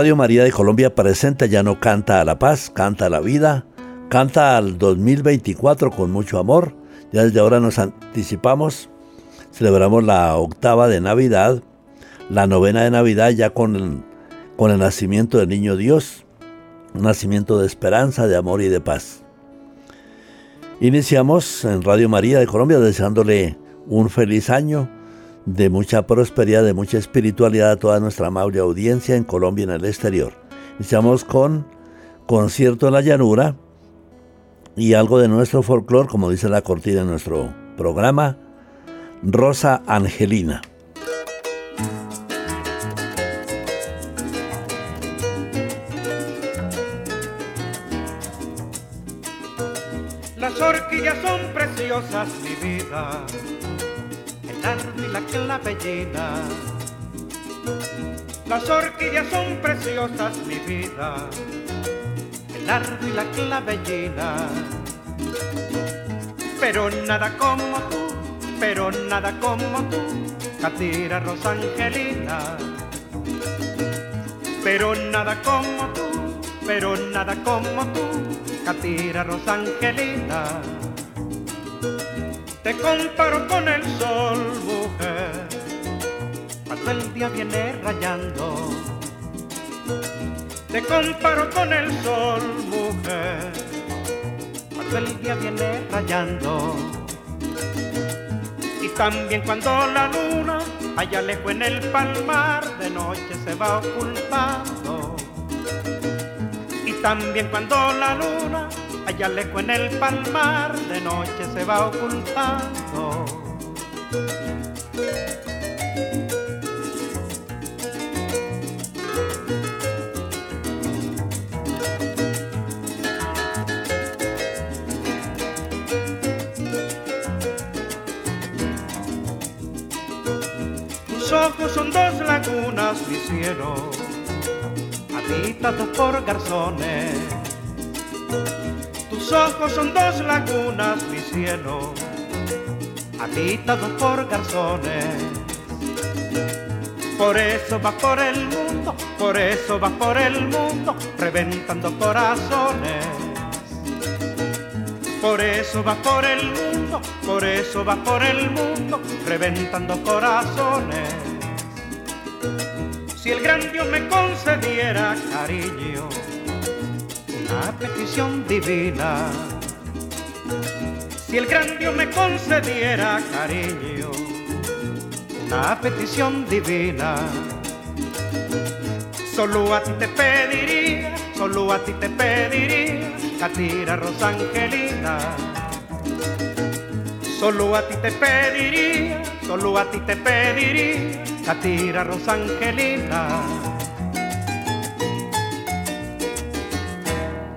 Radio María de Colombia presenta ya no canta a la paz, canta a la vida, canta al 2024 con mucho amor. Ya desde ahora nos anticipamos, celebramos la octava de Navidad, la novena de Navidad ya con el, con el nacimiento del niño Dios, un nacimiento de esperanza, de amor y de paz. Iniciamos en Radio María de Colombia deseándole un feliz año de mucha prosperidad, de mucha espiritualidad a toda nuestra amable audiencia en Colombia y en el exterior. Iniciamos con concierto en la llanura y algo de nuestro folclore, como dice la cortina de nuestro programa, Rosa Angelina. Las horquillas son preciosas, mi vida y la clavellina. Las orquídeas son preciosas, mi vida, el ardo y la clavellina. Pero nada como tú, pero nada como tú, Catira Rosangelina. Pero nada como tú, pero nada como tú, Catira Rosangelina. Te comparo con el sol, mujer, cuando el día viene rayando. Te comparo con el sol, mujer, cuando el día viene rayando. Y también cuando la luna allá lejos en el palmar de noche se va ocultando. Y también cuando la luna allá lejos en el palmar de noche se va ocultando. Tus ojos son dos lagunas, mi cielo, habitados por garzones ojos son dos lagunas, mi cielo, habitados por garzones. Por eso vas por el mundo, por eso vas por el mundo, reventando corazones. Por eso vas por el mundo, por eso vas por el mundo, reventando corazones. Si el gran Dios me concediera cariño, una petición divina. Si el gran Dios me concediera cariño, una petición divina. Solo a ti te pediría, solo a ti te pediría, Catira Rosangelina. Solo a ti te pediría, solo a ti te pediría, Catira Rosangelina.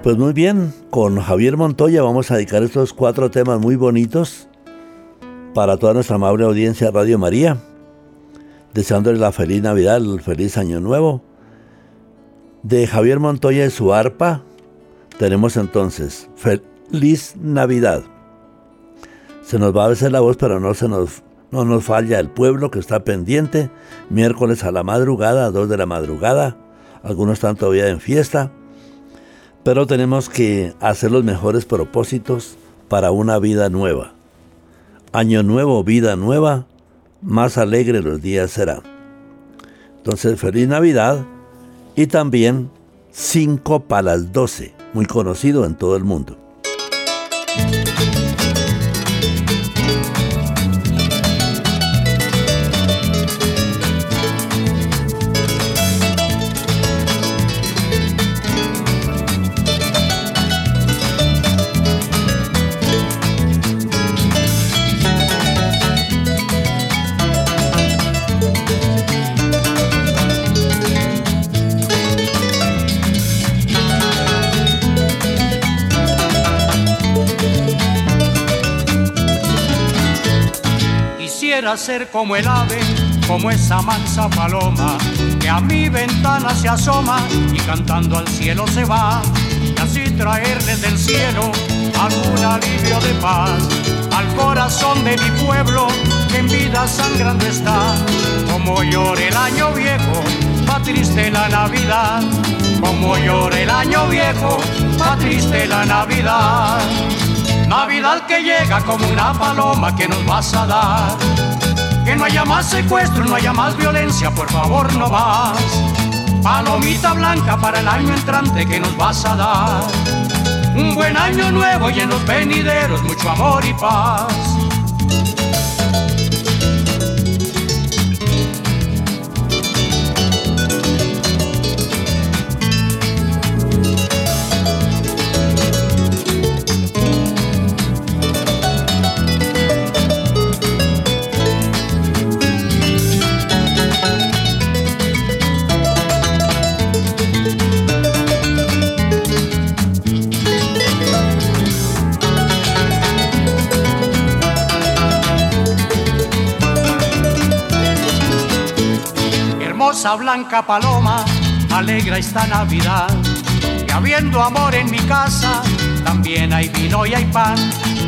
Pues muy bien, con Javier Montoya vamos a dedicar estos cuatro temas muy bonitos para toda nuestra amable audiencia Radio María, deseándoles la feliz Navidad, el feliz Año Nuevo. De Javier Montoya y su arpa, tenemos entonces Feliz Navidad. Se nos va a veces la voz, pero no, se nos, no nos falla el pueblo que está pendiente, miércoles a la madrugada, a dos de la madrugada, algunos están todavía en fiesta pero tenemos que hacer los mejores propósitos para una vida nueva. Año nuevo, vida nueva, más alegre los días serán. Entonces, feliz Navidad y también 5 para las 12, muy conocido en todo el mundo. Ser como el ave, como esa mansa paloma que a mi ventana se asoma y cantando al cielo se va. Y así traerle del cielo algún alivio de paz al corazón de mi pueblo que en vida sangrando está. Como llore el año viejo, va triste la Navidad, como llora el año viejo, va triste la Navidad. Navidad que llega como una paloma que nos vas a dar. Que no haya más secuestro, no haya más violencia, por favor no vas. Palomita blanca para el año entrante que nos vas a dar. Un buen año nuevo y en los venideros mucho amor y paz. Blanca paloma, alegra esta Navidad. Y habiendo amor en mi casa, también hay vino y hay pan.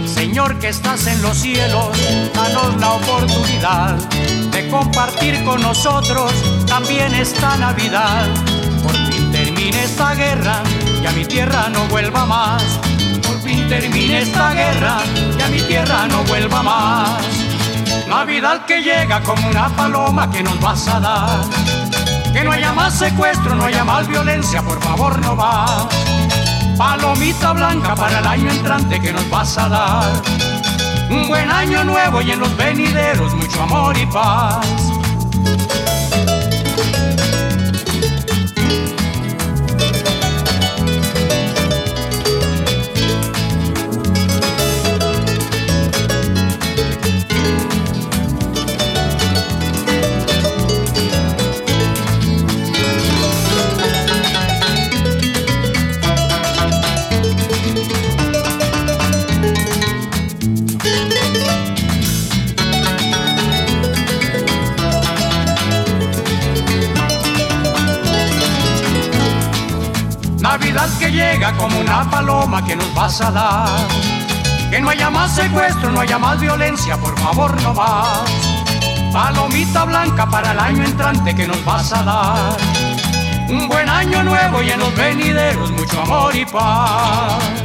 Señor que estás en los cielos, danos la oportunidad de compartir con nosotros también esta Navidad. Por fin termine esta guerra y a mi tierra no vuelva más. Por fin termine esta guerra y a mi tierra no vuelva más. Navidad que llega como una paloma que nos vas a dar que no haya más secuestro, no haya más violencia, por favor no va. Palomita blanca para el año entrante que nos vas a dar. Un buen año nuevo y en los venideros mucho amor y paz. Que llega como una paloma que nos vas a dar. Que no haya más secuestro, no haya más violencia, por favor no vas. Palomita blanca para el año entrante que nos vas a dar. Un buen año nuevo y en los venideros mucho amor y paz.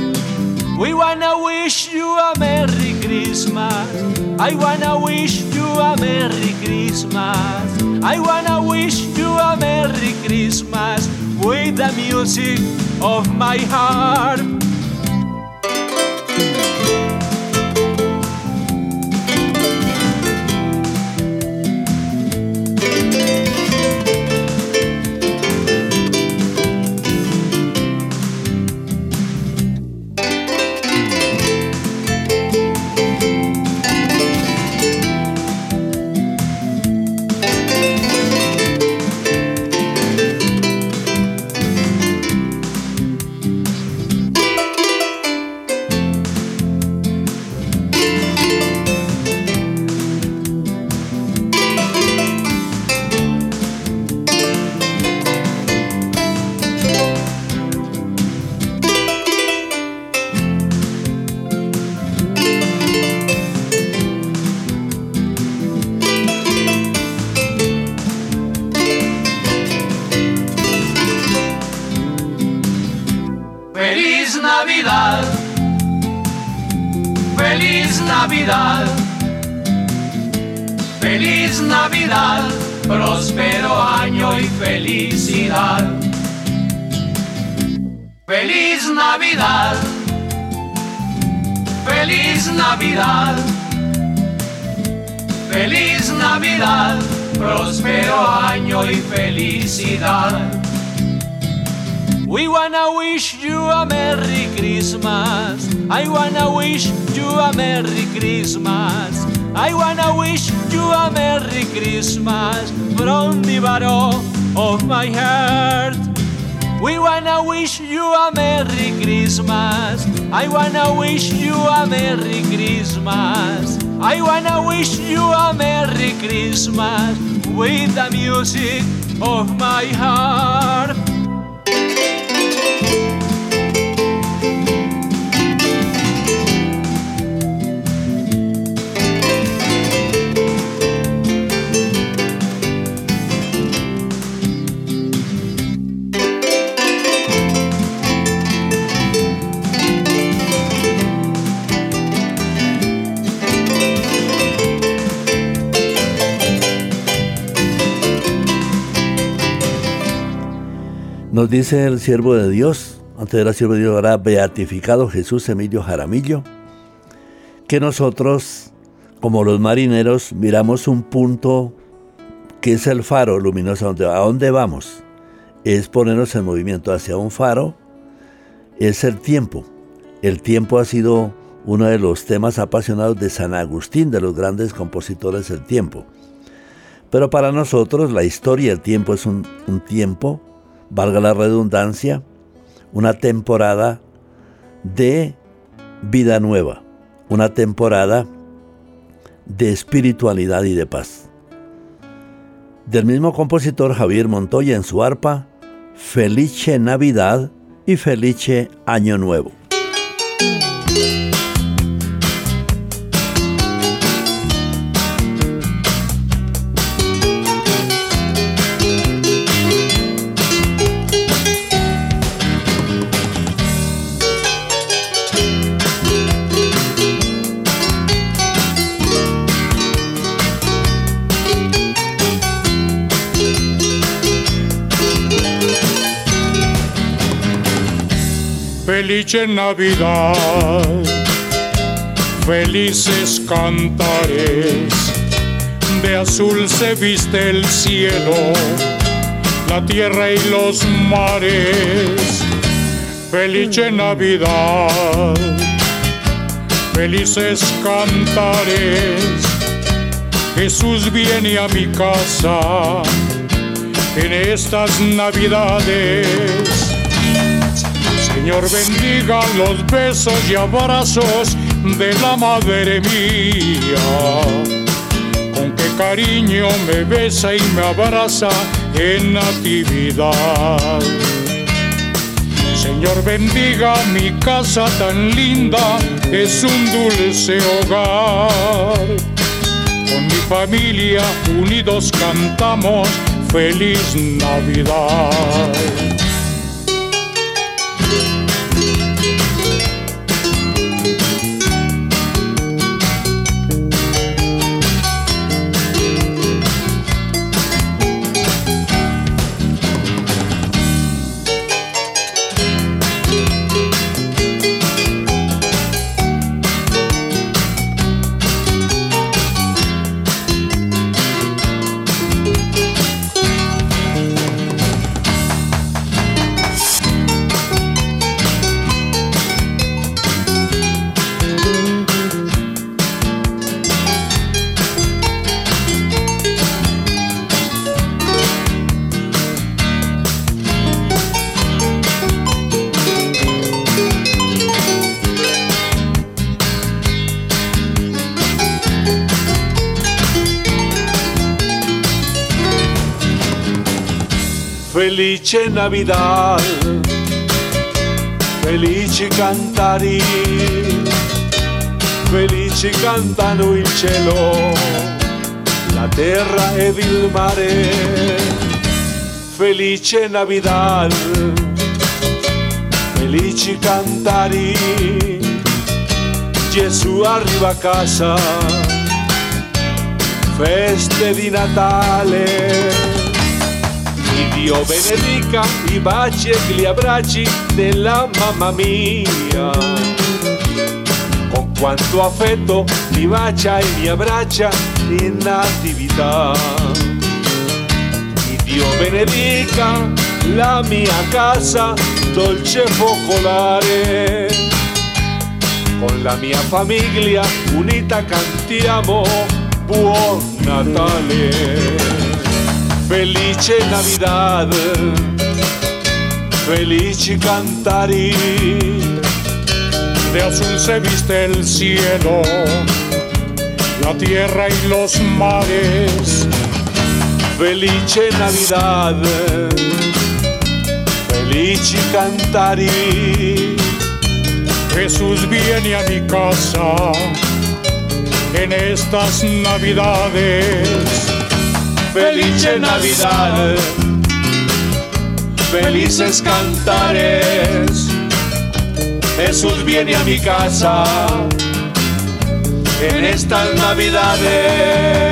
We wanna wish you a Merry Christmas. I wanna wish you a Merry Christmas. I wanna wish you a Merry Christmas with the music of my heart. Feliz Navidad, próspero año y felicidad. Feliz Navidad, feliz Navidad, feliz Navidad, próspero año y felicidad. We wanna wish you a Merry Christmas. I wanna wish you a Merry Christmas. I wanna wish you a Merry Christmas from the bottom of my heart. We wanna wish you a Merry Christmas. I wanna wish you a Merry Christmas. I wanna wish you a Merry Christmas with the music of my heart. Nos dice el siervo de Dios, antes era siervo de Dios, ahora beatificado Jesús Emilio Jaramillo, que nosotros, como los marineros, miramos un punto que es el faro luminoso. ¿A dónde vamos? Es ponernos en movimiento hacia un faro, es el tiempo. El tiempo ha sido uno de los temas apasionados de San Agustín, de los grandes compositores del tiempo. Pero para nosotros la historia del tiempo es un, un tiempo valga la redundancia, una temporada de vida nueva, una temporada de espiritualidad y de paz. Del mismo compositor Javier Montoya en su arpa, Felice Navidad y Felice Año Nuevo. Felice Navidad, felices cantares, de azul se viste el cielo, la tierra y los mares. Felice Navidad, felices cantares, Jesús viene a mi casa en estas Navidades Señor bendiga los besos y abrazos de la madre mía. Con qué cariño me besa y me abraza en natividad. Señor bendiga mi casa tan linda, es un dulce hogar. Con mi familia unidos cantamos feliz Navidad. Thank you. Felice Navidad, felici cantari, felici cantano il cielo, la terra ed il mare. Felice Navidad, felici cantari Gesù arriva a casa feste di Natale Dio benedica i baci e gli abbracci della mamma mia. Con quanto affetto mi bacia e mi abbraccia in attività. Dio benedica la mia casa dolce focolare. Con la mia famiglia unita cantiamo Buon Natale. Felice Navidad, felici cantari. De azul se viste el cielo, la tierra y los mares. Felice Navidad, felici cantari. Jesús viene a mi casa en estas Navidades felice Navidad, felices cantares. Jesús viene a mi casa en estas Navidades.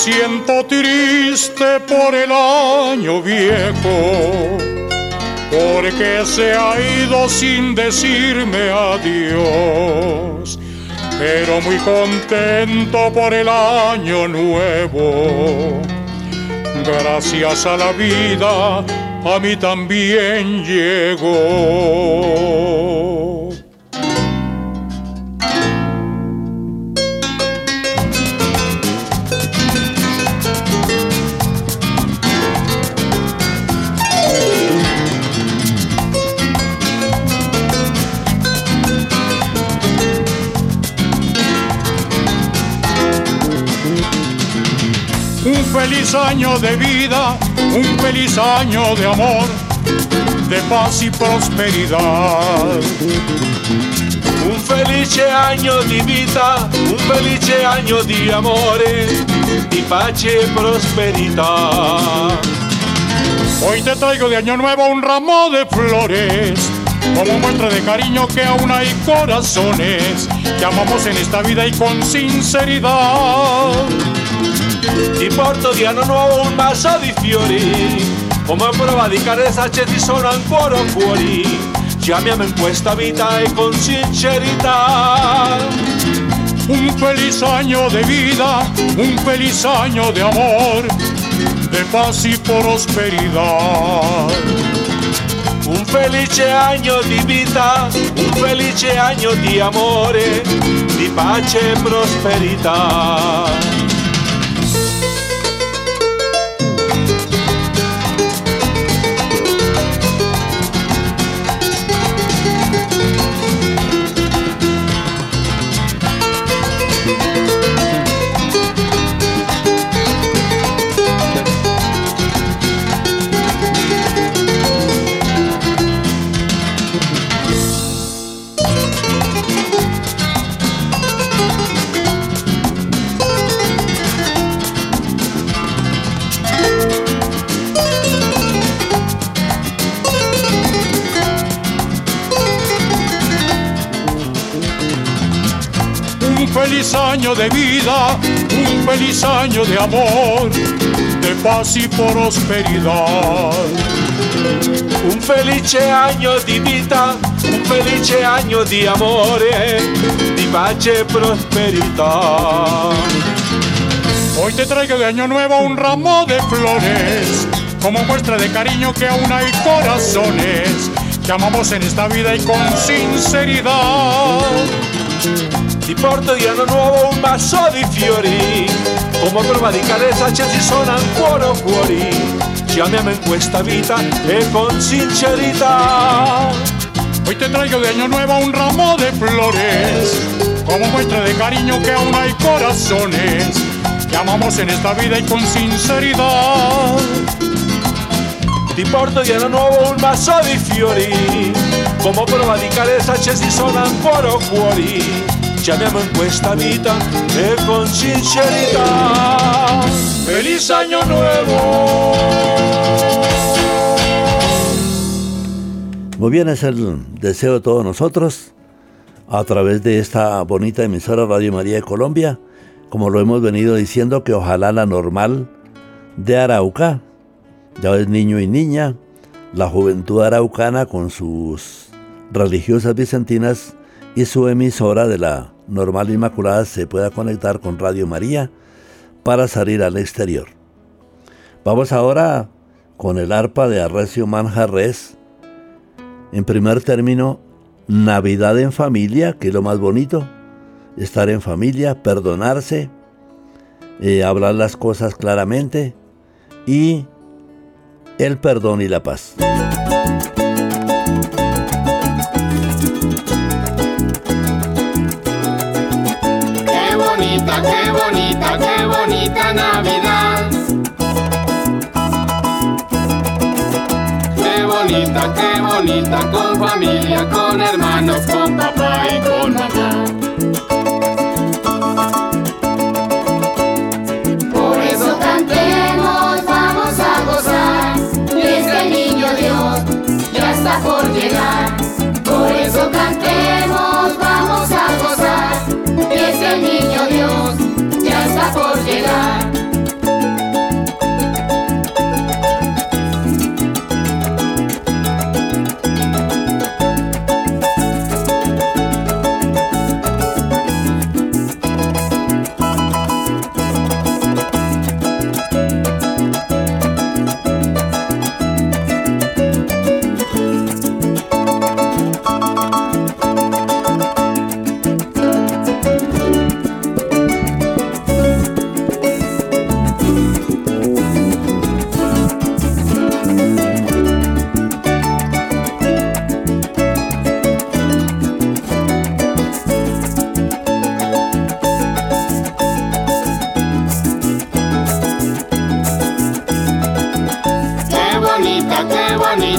Siento triste por el año viejo, porque se ha ido sin decirme adiós, pero muy contento por el año nuevo. Gracias a la vida, a mí también llegó. Año de vida, un feliz año de amor, de paz y prosperidad. Un felice año di vita, un felice año di amore, di pace e prosperità. Hoy te traigo de año nuevo un ramo de flores, como muestra de cariño que aún hay corazones que amamos en esta vida y con sinceridad di anno nuovo un vaso di fiori come prova di carezza ci sono ancora fuori ci amiamo in questa vita e con sincerità un feliz año de vida un feliz año de amor de paz y prosperidad. Un felice año di vita, un felice año di amore, di pace e prosperità. Feliz año de vida, un feliz año de amor, de paz y prosperidad. Un felice año di vita, un felice año di amore, di pace e prosperità. Hoy te traigo de año nuevo un ramo de flores, como muestra de cariño que aún hay corazones que amamos en esta vida y con sinceridad ti porto di anno nuovo un vaso di fiori, come prova di carezza ci sono ancora fuori, ci amiamo in questa vita e con sincerità. Hoy te traigo de año nuevo un ramo de flores, como muestra de cariño que aún hay corazones amamos en esta vida y con sinceridad. Ti porto glielo nuovo un masso di fiori, come prova di carezza accesi sono ancora cuori. Ci amiamo in questa vita e con sincerità. Feliz año nuevo. Muy bien, es el deseo de todos nosotros a través de esta bonita emisora Radio María de Colombia, como lo hemos venido diciendo, que ojalá la normal de Arauca, ya es niño y niña, la juventud araucana con sus religiosas vicentinas y su emisora de la normal Inmaculada se pueda conectar con Radio María para salir al exterior. Vamos ahora con el arpa de Arrecio Manjarres. En primer término, Navidad en familia, que es lo más bonito, estar en familia, perdonarse, eh, hablar las cosas claramente y el perdón y la paz. Qué bonita, qué bonita Navidad. Qué bonita, qué bonita, con familia, con hermanos, con papá y con mamá. Por eso cantemos, vamos a gozar. Y este niño Dios ya está por llegar. Por eso cantemos, vamos a gozar. Y este niño Dios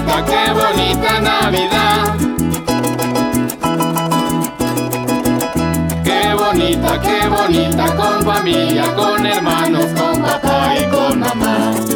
bonita, qué bonita Navidad. Qué bonita, qué bonita, con familia, con hermanos, con papá y con mamá.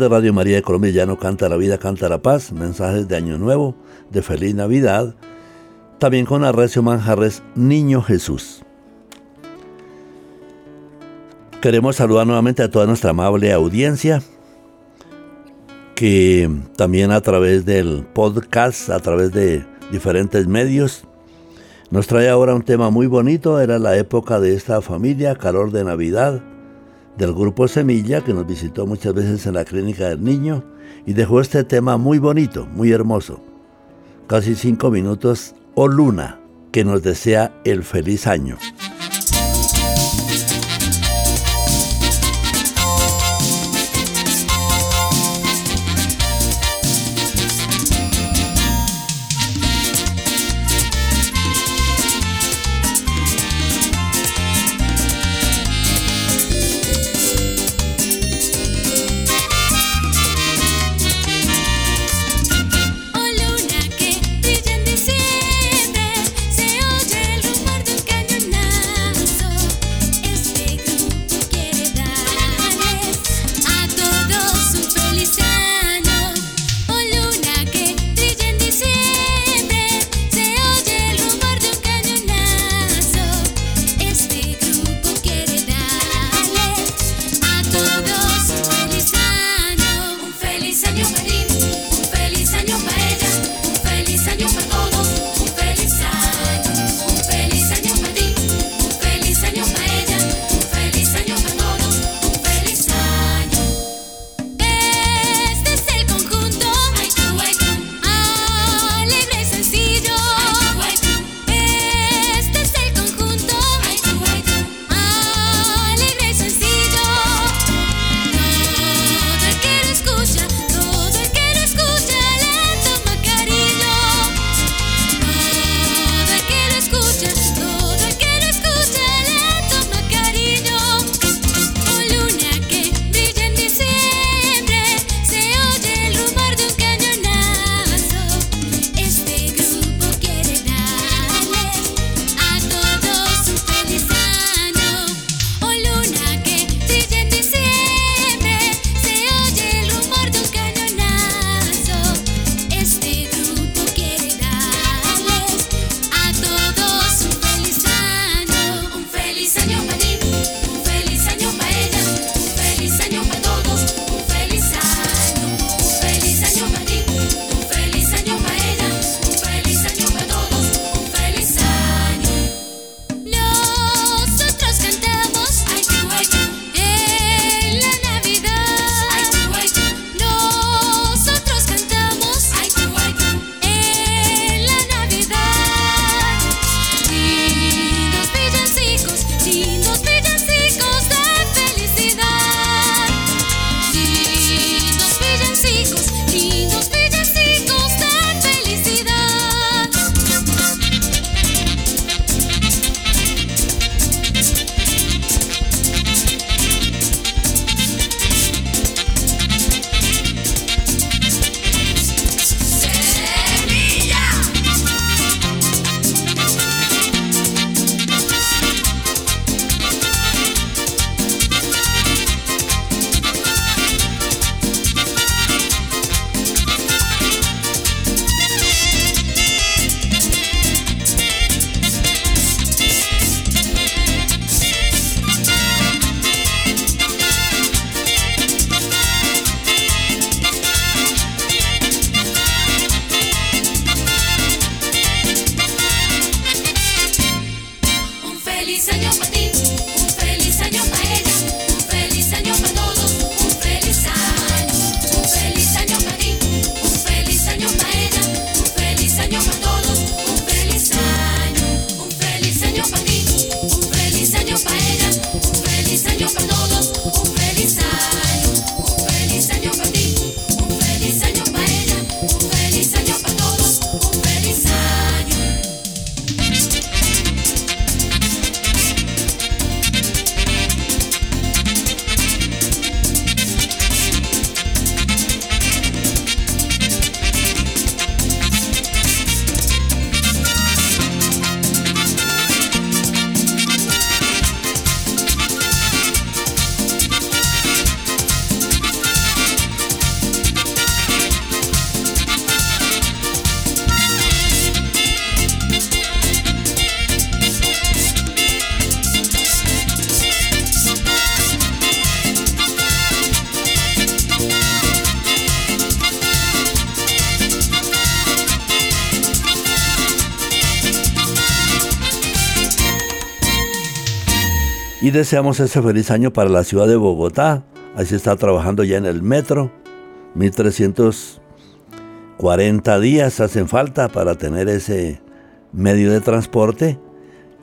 De Radio María de Colombia canta la vida, canta la paz, mensajes de Año Nuevo, de Feliz Navidad, también con Arrecio Manjarres, Niño Jesús. Queremos saludar nuevamente a toda nuestra amable audiencia, que también a través del podcast, a través de diferentes medios, nos trae ahora un tema muy bonito, era la época de esta familia, calor de Navidad, del grupo Semilla, que nos visitó muchas veces en la clínica del niño, y dejó este tema muy bonito, muy hermoso. Casi cinco minutos, o Luna, que nos desea el feliz año. Y deseamos ese feliz año para la ciudad de Bogotá. Así está trabajando ya en el metro. 1340 días hacen falta para tener ese medio de transporte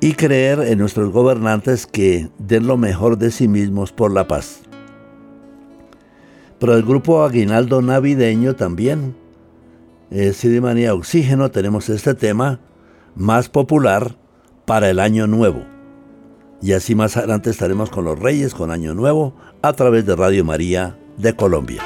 y creer en nuestros gobernantes que den lo mejor de sí mismos por la paz. Pero el grupo Aguinaldo Navideño también, eh, Manía Oxígeno, tenemos este tema más popular para el Año Nuevo. Y así más adelante estaremos con los Reyes, con Año Nuevo, a través de Radio María de Colombia.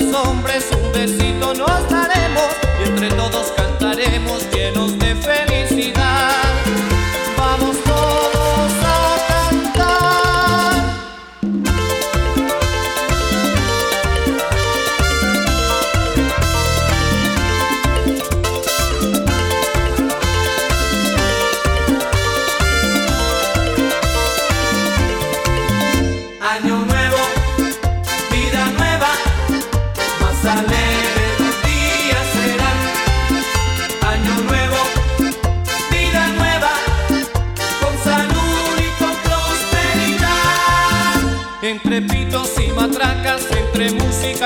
los hombres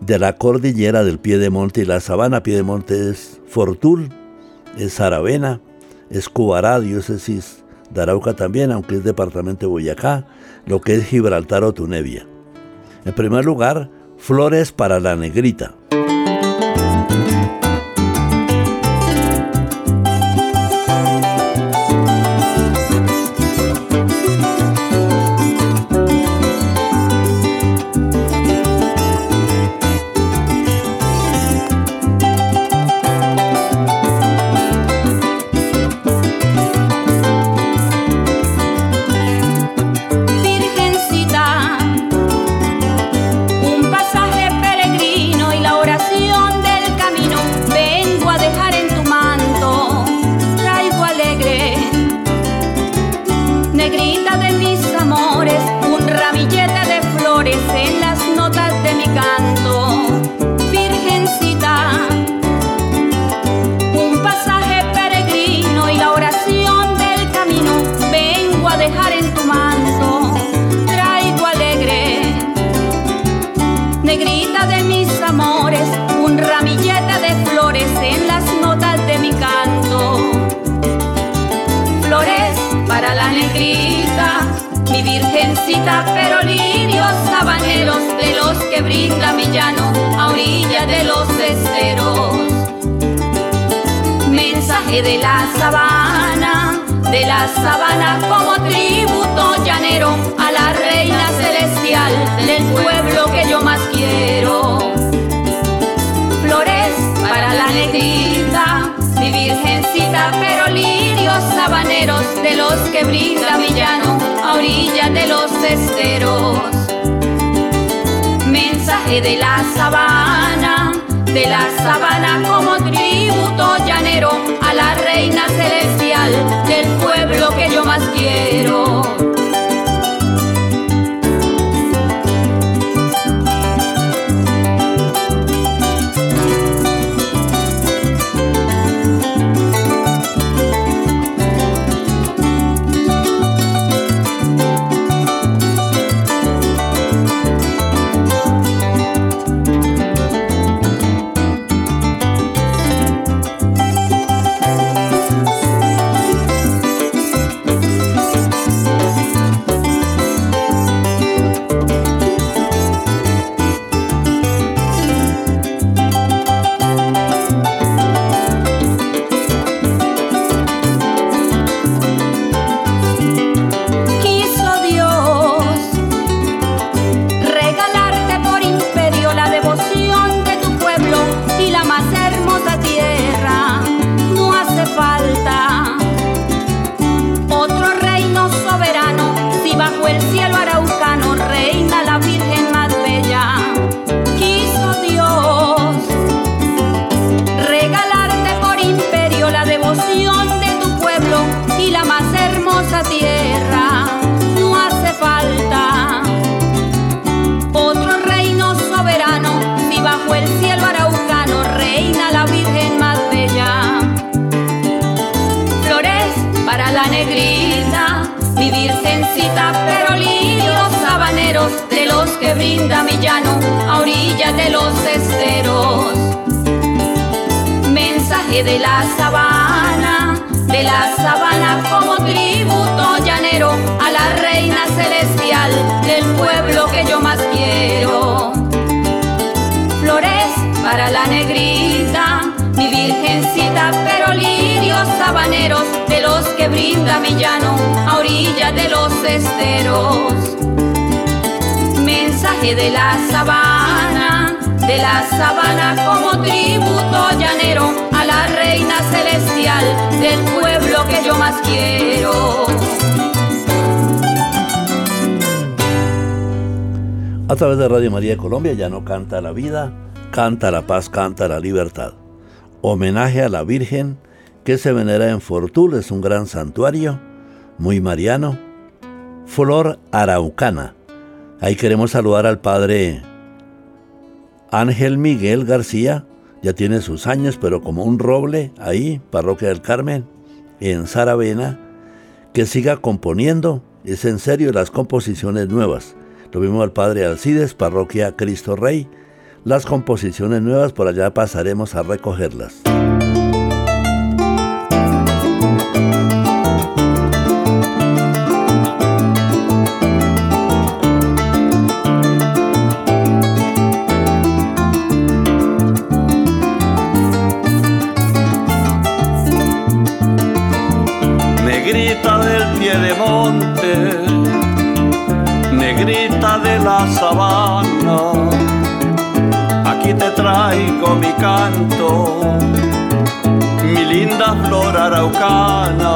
de la cordillera del Piedemonte y la sabana. Piedemonte es Fortul, es Saravena, es Cubará, diócesis de también, aunque es departamento de Boyacá, lo que es Gibraltar o Tunevia. En primer lugar, flores para la negrita. De la sabana como tributo llanero a la reina celestial del pueblo que yo más quiero. Flores para la negrita, mi virgencita, pero lirios sabaneros de los que brinda mi llano a orillas de los esteros mensaje de la sabana, de la sabana como tributo llanero la reina celestial del pueblo que yo más quiero. A través de Radio María de Colombia ya no canta la vida, canta la paz, canta la libertad. Homenaje a la Virgen que se venera en Fortul, es un gran santuario, muy mariano. Flor araucana, Ahí queremos saludar al padre Ángel Miguel García, ya tiene sus años, pero como un roble ahí, Parroquia del Carmen, en Saravena, que siga componiendo, es en serio las composiciones nuevas. Lo mismo al padre Alcides, Parroquia Cristo Rey, las composiciones nuevas por allá pasaremos a recogerlas. Sabana, aquí te traigo mi canto, mi linda flor araucana.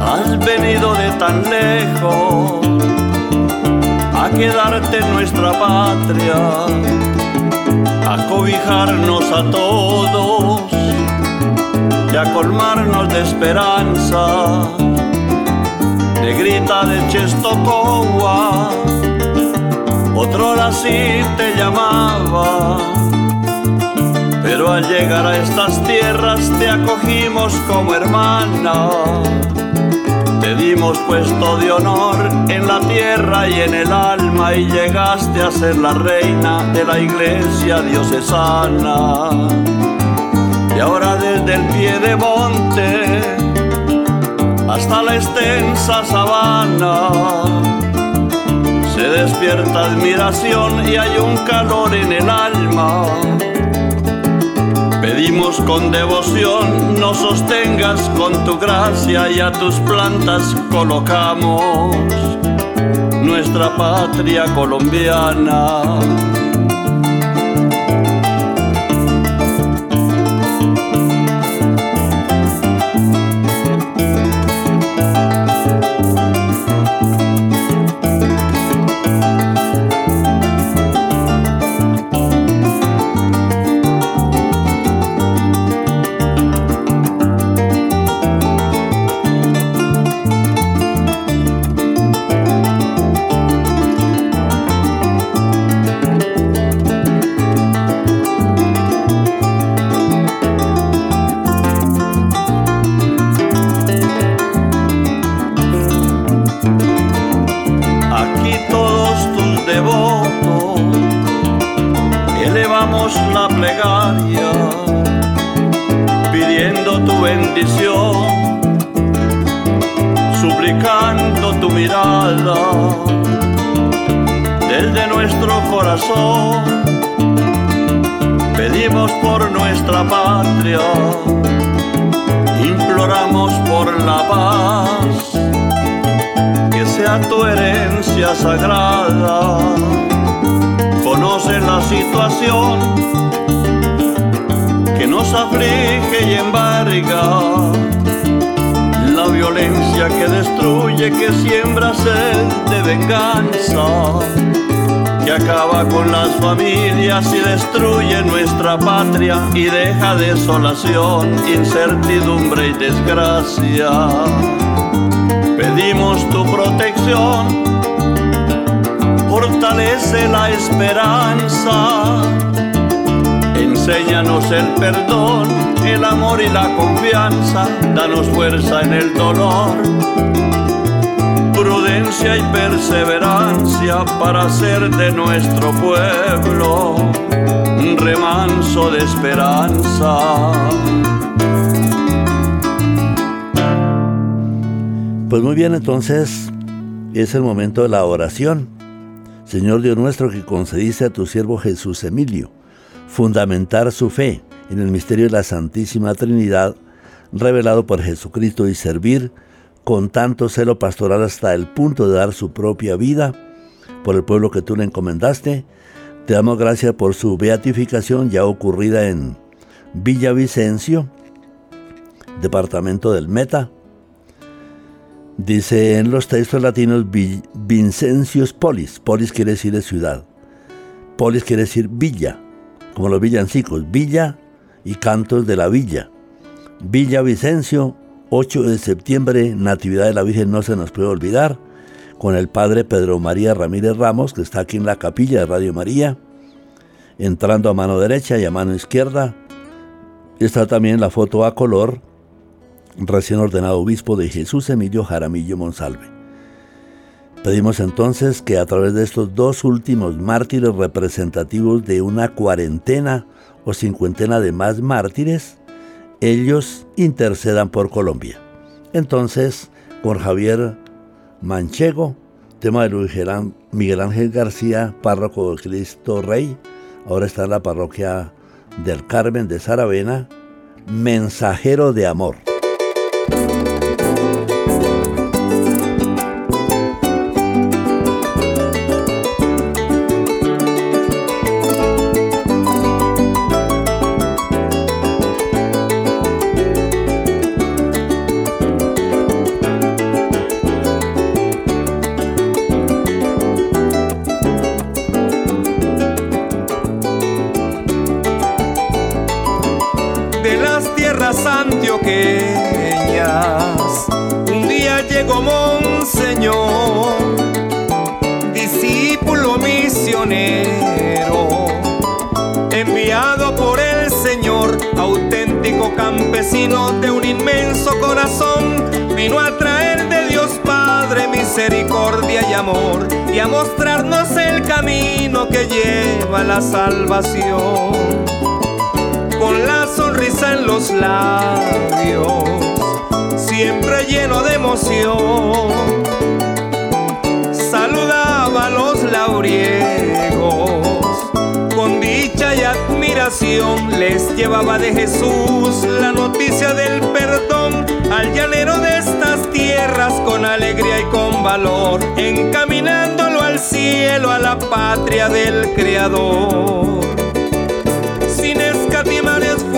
Has venido de tan lejos a quedarte en nuestra patria, a cobijarnos a todos y a colmarnos de esperanza negrita de Chestocoa, otro así te llamaba. Pero al llegar a estas tierras te acogimos como hermana. Te dimos puesto de honor en la tierra y en el alma y llegaste a ser la reina de la iglesia diocesana. Y ahora desde el pie de monte hasta la extensa sabana. Se despierta admiración y hay un calor en el alma. Pedimos con devoción, nos sostengas con tu gracia y a tus plantas colocamos nuestra patria colombiana. Pedimos por nuestra patria, imploramos por la paz, que sea tu herencia sagrada. Conoce la situación que nos aflige y embarga violencia que destruye, que siembra sed de venganza que acaba con las familias y destruye nuestra patria y deja desolación, incertidumbre y desgracia. Pedimos tu protección, fortalece la esperanza, enséñanos el perdón, el amor y la confianza, danos fuerza en el dolor prudencia y perseverancia para hacer de nuestro pueblo un remanso de esperanza. Pues muy bien, entonces es el momento de la oración. Señor Dios nuestro, que concediste a tu siervo Jesús Emilio fundamentar su fe en el misterio de la Santísima Trinidad revelado por Jesucristo y servir con tanto celo pastoral hasta el punto de dar su propia vida por el pueblo que tú le encomendaste. Te damos gracias por su beatificación ya ocurrida en Villavicencio, departamento del Meta. Dice en los textos latinos Vincencius Polis. Polis quiere decir de ciudad. Polis quiere decir villa, como los villancicos, villa y cantos de la villa. Villa Vicencio 8 de septiembre, Natividad de la Virgen no se nos puede olvidar, con el Padre Pedro María Ramírez Ramos, que está aquí en la capilla de Radio María, entrando a mano derecha y a mano izquierda. Está también la foto a color, recién ordenado obispo de Jesús Emilio Jaramillo Monsalve. Pedimos entonces que a través de estos dos últimos mártires representativos de una cuarentena o cincuentena de más mártires, ellos intercedan por Colombia. Entonces, con Javier Manchego, tema de Luis Miguel Ángel García, párroco de Cristo Rey, ahora está en la parroquia del Carmen de Saravena, mensajero de amor. Campesino de un inmenso corazón, vino a traer de Dios Padre misericordia y amor y a mostrarnos el camino que lleva a la salvación. Con la sonrisa en los labios, siempre lleno de emoción, saludaba a los lauriegos con dicha y admiración les llevaba de Jesús la noticia del perdón al llanero de estas tierras con alegría y con valor, encaminándolo al cielo, a la patria del Creador. Sin escatimar esfuerzos,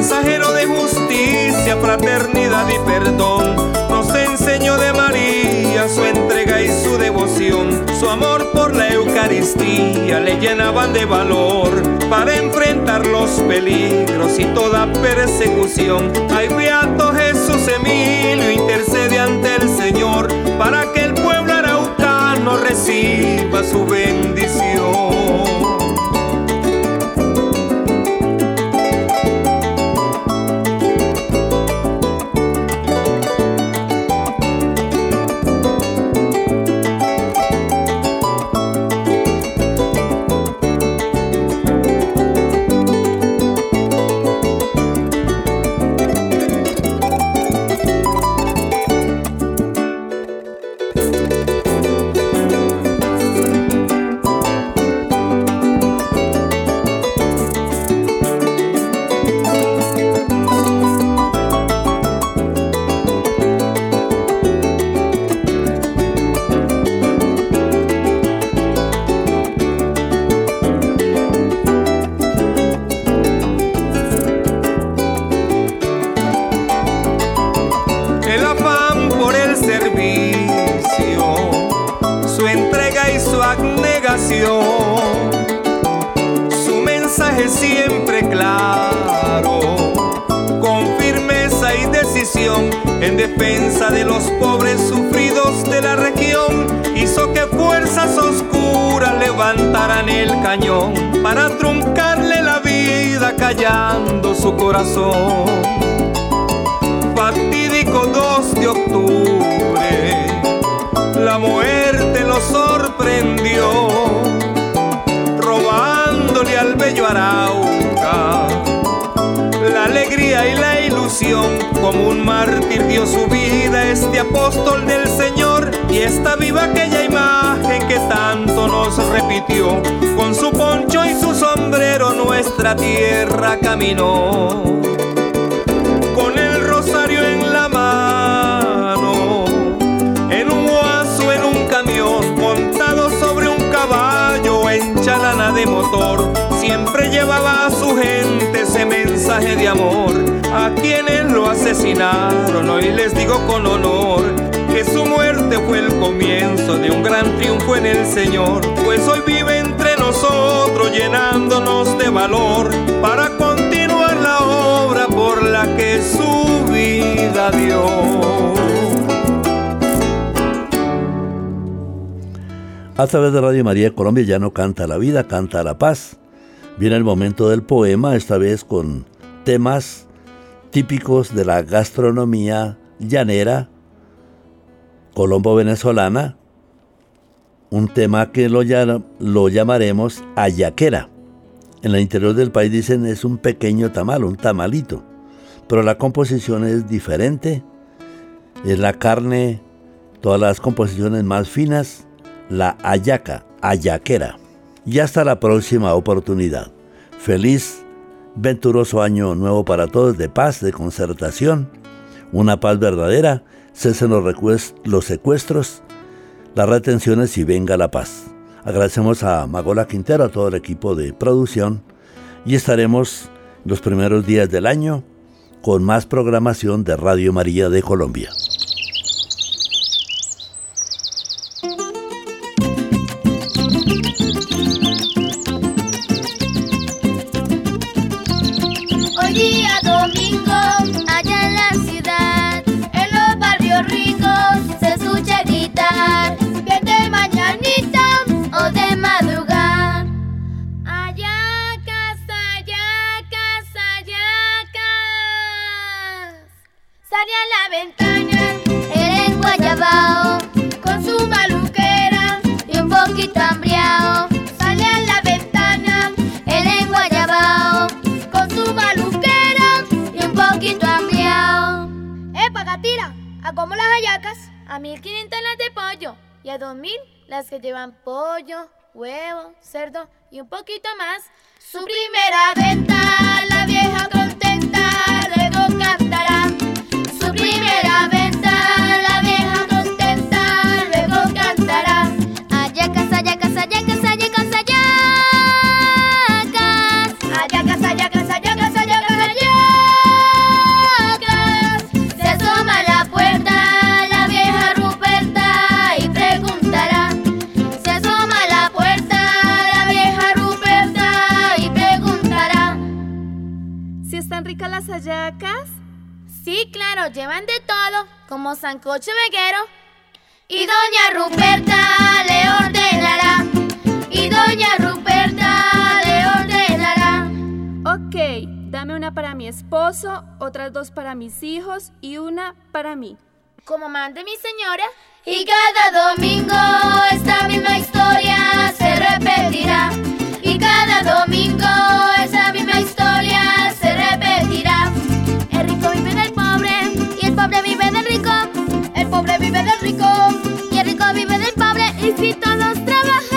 mensajero de justicia, fraternidad y perdón, nos enseñó de María su entrega y su devoción, su amor por la Eucaristía le llenaban de valor para enfrentar los peligros y toda persecución. Ay, beato Jesús Emilio, intercede ante el Señor para que el pueblo araucano reciba su bendición. Asesinaron, hoy les digo con honor. Que su muerte fue el comienzo de un gran triunfo en el Señor, pues hoy vive entre nosotros llenándonos de valor para continuar la obra por la que su vida dio. A través de Radio María Colombia ya no canta la vida, canta la paz. Viene el momento del poema, esta vez con temas típicos de la gastronomía llanera colombo-venezolana, un tema que lo, lo llamaremos ayaquera. En el interior del país dicen es un pequeño tamal, un tamalito, pero la composición es diferente, es la carne, todas las composiciones más finas, la ayaca, ayaquera. Y hasta la próxima oportunidad. Feliz, venturoso año nuevo para todos, de paz, de concertación, una paz verdadera, cesen los, los secuestros, las retenciones y venga la paz. Agradecemos a Magola Quintero, a todo el equipo de producción y estaremos los primeros días del año con más programación de Radio María de Colombia. Sale a la ventana, el enguayabao, con su maluquera y un poquito hambriado. Sale a la ventana, el enguayabao, con su maluquera y un poquito hambriado. ¡Epa, gatira! ¿A cómo las hallacas? A 1500 las de pollo y a dos mil las que llevan pollo, huevo, cerdo y un poquito más. Su primera venta, la vieja contenta, luego cantará. Hallacas? Sí, claro, llevan de todo, como sancocho veguero. Y doña Ruperta le ordenará. Y doña Ruperta le ordenará. Ok, dame una para mi esposo, otras dos para mis hijos y una para mí. Como mande mi señora. Y cada domingo esta misma historia se repetirá. Y cada domingo esa misma historia se pobre vive del rico. El pobre vive del rico Y el rico vive del pobre. y si todos trabajan.